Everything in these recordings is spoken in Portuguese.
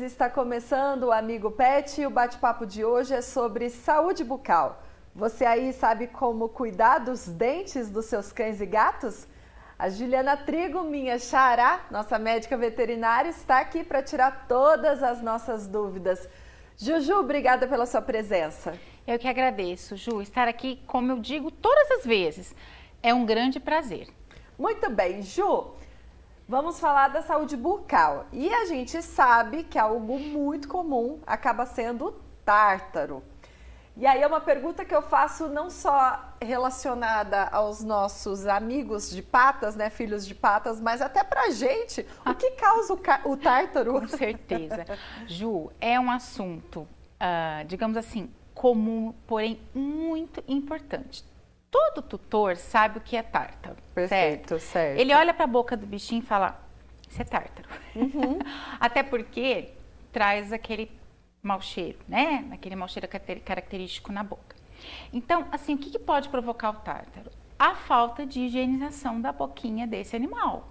ouvintes, está começando o Amigo Pet e o bate-papo de hoje é sobre saúde bucal. Você aí sabe como cuidar dos dentes dos seus cães e gatos? A Juliana Trigo, minha xará, nossa médica veterinária, está aqui para tirar todas as nossas dúvidas. Juju, obrigada pela sua presença. Eu que agradeço, Ju, estar aqui, como eu digo todas as vezes, é um grande prazer. Muito bem, Ju. Vamos falar da saúde bucal. E a gente sabe que algo muito comum acaba sendo o tártaro. E aí é uma pergunta que eu faço não só relacionada aos nossos amigos de patas, né, filhos de patas, mas até pra gente. O que causa o, o tártaro? Com certeza. Ju, é um assunto, uh, digamos assim, comum, porém muito importante. Todo tutor sabe o que é tártaro. Perfeito, certo. certo. Ele olha para a boca do bichinho e fala: Isso é tártaro. Uhum. Até porque traz aquele mau cheiro, né? Aquele mau cheiro característico na boca. Então, assim, o que, que pode provocar o tártaro? A falta de higienização da boquinha desse animal.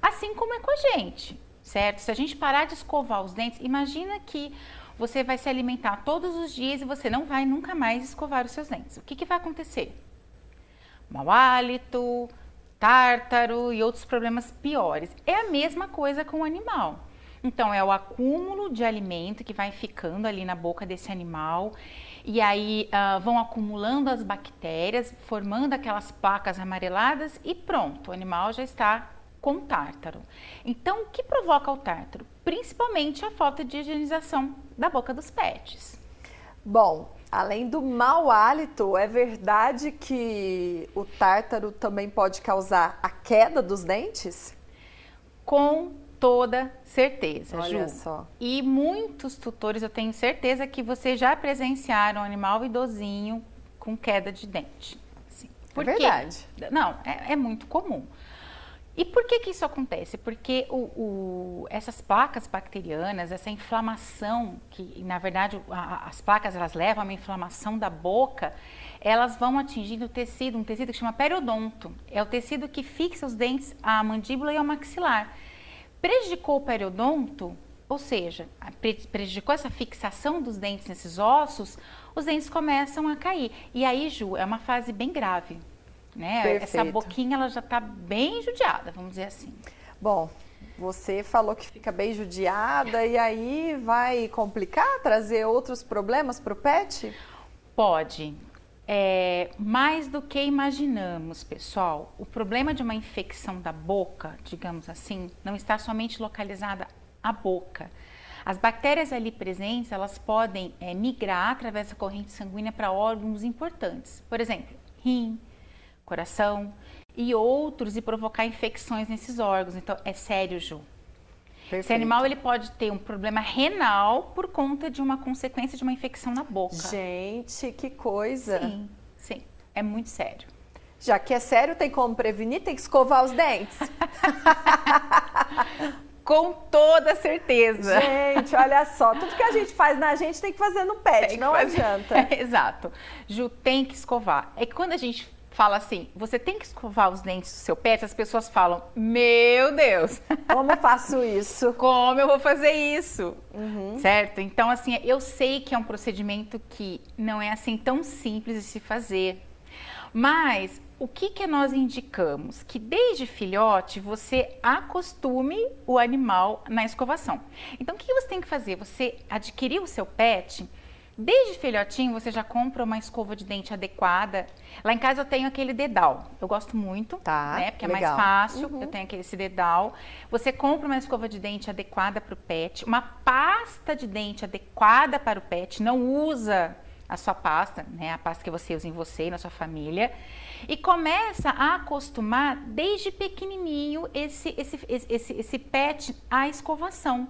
Assim como é com a gente, certo? Se a gente parar de escovar os dentes, imagina que você vai se alimentar todos os dias e você não vai nunca mais escovar os seus dentes. O que, que vai acontecer? Mau hálito, tártaro e outros problemas piores. É a mesma coisa com o animal. Então, é o acúmulo de alimento que vai ficando ali na boca desse animal. E aí uh, vão acumulando as bactérias, formando aquelas placas amareladas e pronto, o animal já está com tártaro. Então, o que provoca o tártaro? Principalmente a falta de higienização da boca dos pets. Bom, além do mau hálito, é verdade que o tártaro também pode causar a queda dos dentes? Com toda certeza, Olha Ju. só. E muitos tutores, eu tenho certeza que vocês já presenciaram um animal idosinho com queda de dente. Assim. Por é verdade. Não, é, é, muito comum. E por que, que isso acontece? Porque o, o, essas placas bacterianas, essa inflamação, que na verdade a, as placas elas levam a uma inflamação da boca, elas vão atingindo o tecido, um tecido que chama periodonto. É o tecido que fixa os dentes, a mandíbula e ao maxilar prejudicou o periodonto, ou seja, prejudicou essa fixação dos dentes nesses ossos, os dentes começam a cair. E aí, Ju, é uma fase bem grave. Né? Essa boquinha ela já está bem judiada, vamos dizer assim. Bom, você falou que fica bem judiada e aí vai complicar, trazer outros problemas para o pet? Pode é, mais do que imaginamos, pessoal. O problema de uma infecção da boca, digamos assim, não está somente localizada à boca. As bactérias ali presentes, elas podem é, migrar através da corrente sanguínea para órgãos importantes. Por exemplo, rim, coração e outros e provocar infecções nesses órgãos. Então, é sério, Ju. Perfeito. Esse animal ele pode ter um problema renal por conta de uma consequência de uma infecção na boca. Gente, que coisa! Sim, sim, é muito sério. Já que é sério, tem como prevenir? Tem que escovar os dentes. Com toda certeza. Gente, olha só, tudo que a gente faz na gente tem que fazer no pet, não adianta. É, exato. Ju, tem que escovar. É que quando a gente fala assim, você tem que escovar os dentes do seu pet, as pessoas falam, meu Deus. Como eu faço isso? Como eu vou fazer isso? Uhum. Certo? Então, assim, eu sei que é um procedimento que não é assim tão simples de se fazer. Mas o que, que nós indicamos? Que desde filhote você acostume o animal na escovação. Então, o que você tem que fazer? Você adquirir o seu pet Desde filhotinho, você já compra uma escova de dente adequada. Lá em casa eu tenho aquele dedal. Eu gosto muito, tá, né? Porque legal. é mais fácil. Uhum. Eu tenho aquele esse dedal. Você compra uma escova de dente adequada para o pet, uma pasta de dente adequada para o pet. Não usa a sua pasta, né? A pasta que você usa em você e na sua família. E começa a acostumar desde pequenininho esse, esse, esse, esse pet à escovação.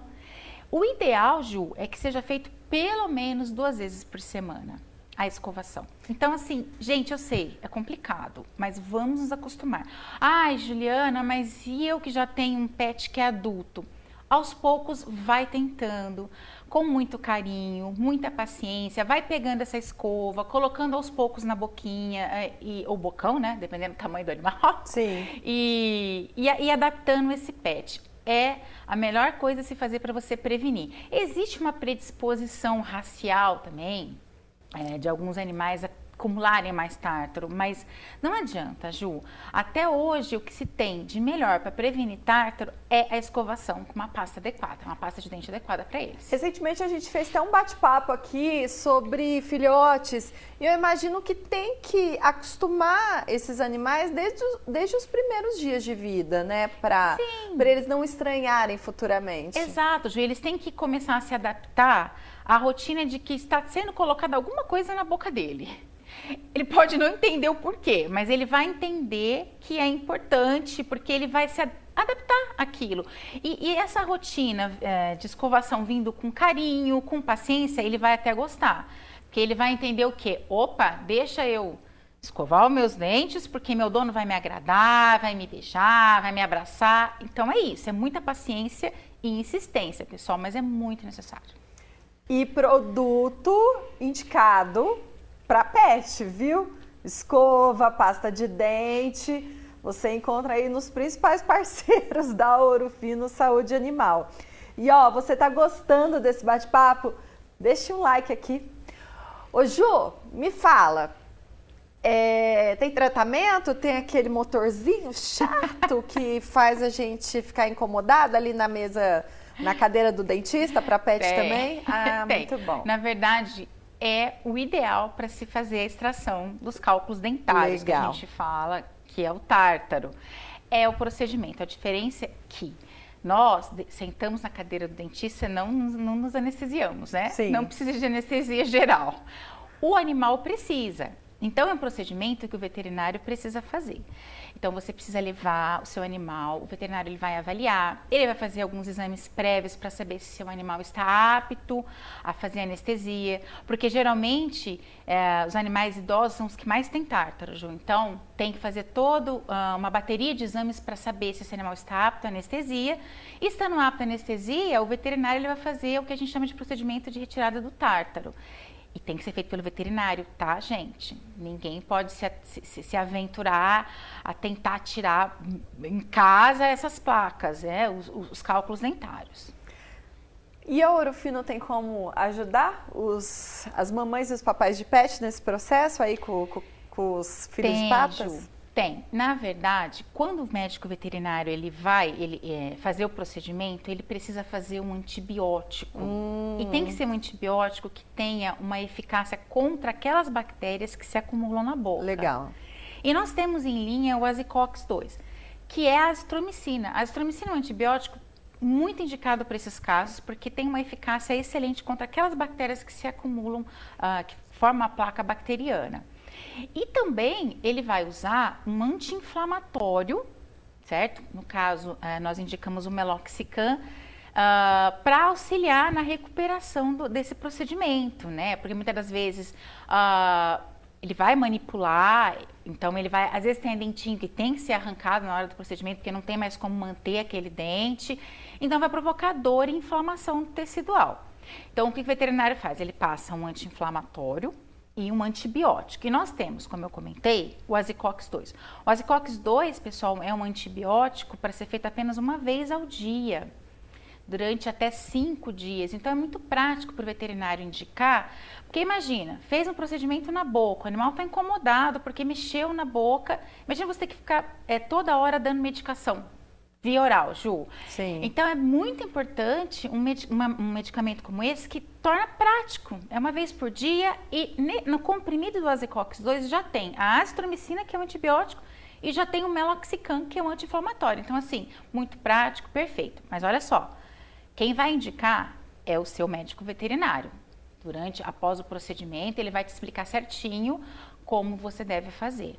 O ideal, Ju, é que seja feito pelo menos duas vezes por semana a escovação. Então, assim, gente, eu sei, é complicado, mas vamos nos acostumar. Ai, Juliana, mas e eu que já tenho um pet que é adulto? Aos poucos, vai tentando, com muito carinho, muita paciência, vai pegando essa escova, colocando aos poucos na boquinha, é, e, ou bocão, né? Dependendo do tamanho do animal. Sim. E, e, e adaptando esse pet é a melhor coisa a se fazer para você prevenir. Existe uma predisposição racial também é, de alguns animais a acumularem mais tártaro, mas não adianta, Ju. Até hoje, o que se tem de melhor para prevenir tártaro é a escovação com uma pasta adequada, uma pasta de dente adequada para eles. Recentemente a gente fez até um bate-papo aqui sobre filhotes e eu imagino que tem que acostumar esses animais desde, desde os primeiros dias de vida, né? Para eles não estranharem futuramente. Exato, Ju. Eles têm que começar a se adaptar à rotina de que está sendo colocada alguma coisa na boca dele. Ele pode não entender o porquê, mas ele vai entender que é importante, porque ele vai se adaptar àquilo. E, e essa rotina é, de escovação vindo com carinho, com paciência, ele vai até gostar. Porque ele vai entender o quê? Opa, deixa eu escovar os meus dentes, porque meu dono vai me agradar, vai me beijar, vai me abraçar. Então é isso, é muita paciência e insistência, pessoal, mas é muito necessário. E produto indicado para pet, viu? Escova, pasta de dente, você encontra aí nos principais parceiros da Ouro Fino Saúde Animal. E ó, você tá gostando desse bate-papo? Deixe um like aqui. Ô Ju, me fala, é, tem tratamento? Tem aquele motorzinho chato que faz a gente ficar incomodado ali na mesa, na cadeira do dentista para pet tem. também? Ah, tem. muito bom. Na verdade, é o ideal para se fazer a extração dos cálculos dentários Legal. que a gente fala, que é o tártaro. É o procedimento. A diferença é que nós sentamos na cadeira do dentista não, não nos anestesiamos, né? Sim. Não precisa de anestesia geral. O animal precisa. Então, é um procedimento que o veterinário precisa fazer. Então, você precisa levar o seu animal, o veterinário ele vai avaliar, ele vai fazer alguns exames prévios para saber se seu animal está apto a fazer anestesia, porque geralmente é, os animais idosos são os que mais têm tártaro. Então, tem que fazer toda uh, uma bateria de exames para saber se esse animal está apto à anestesia. E estando apto à anestesia, o veterinário ele vai fazer o que a gente chama de procedimento de retirada do tártaro. E tem que ser feito pelo veterinário, tá, gente? Ninguém pode se, se, se aventurar a tentar tirar em casa essas placas, né? os, os cálculos dentários. E a Orofino tem como ajudar os, as mamães e os papais de pet nesse processo aí com, com, com os filhos tem, de patas? Ju. Tem. Na verdade, quando o médico veterinário ele vai ele, é, fazer o procedimento, ele precisa fazer um antibiótico. Hum. E tem que ser um antibiótico que tenha uma eficácia contra aquelas bactérias que se acumulam na boca. Legal. E nós temos em linha o Azicox 2, que é a azitromicina. A azitromicina é um antibiótico muito indicado para esses casos, porque tem uma eficácia excelente contra aquelas bactérias que se acumulam, uh, que formam a placa bacteriana. E também ele vai usar um anti-inflamatório, certo? No caso, eh, nós indicamos o meloxicam, uh, ah, para auxiliar na recuperação do, desse procedimento, né? Porque muitas das vezes uh, ele vai manipular, então ele vai, às vezes tem dentinho que tem que ser arrancado na hora do procedimento, porque não tem mais como manter aquele dente, então vai provocar dor e inflamação tecidual. Então o que o veterinário faz? Ele passa um anti-inflamatório, e um antibiótico. E nós temos, como eu comentei, o Azicox 2. O Azicox 2, pessoal, é um antibiótico para ser feito apenas uma vez ao dia, durante até cinco dias. Então é muito prático para o veterinário indicar, porque imagina, fez um procedimento na boca, o animal está incomodado porque mexeu na boca. Imagina você ter que ficar é, toda hora dando medicação via oral, Ju. Sim. Então é muito importante um, med uma, um, medicamento como esse que torna prático. É uma vez por dia e no comprimido do Azicox 2 já tem a azitromicina, que é um antibiótico, e já tem o meloxicam, que é um anti-inflamatório. Então assim, muito prático, perfeito. Mas olha só, quem vai indicar é o seu médico veterinário. Durante, após o procedimento, ele vai te explicar certinho como você deve fazer.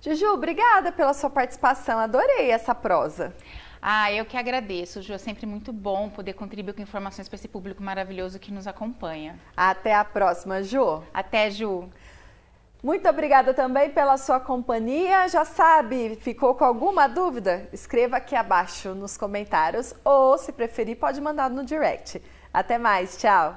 Juju, obrigada pela sua participação. Adorei essa prosa. Ah, eu que agradeço, Ju. É sempre muito bom poder contribuir com informações para esse público maravilhoso que nos acompanha. Até a próxima, Ju. Até, Ju. Muito obrigada também pela sua companhia. Já sabe, ficou com alguma dúvida? Escreva aqui abaixo nos comentários ou, se preferir, pode mandar no direct. Até mais, tchau.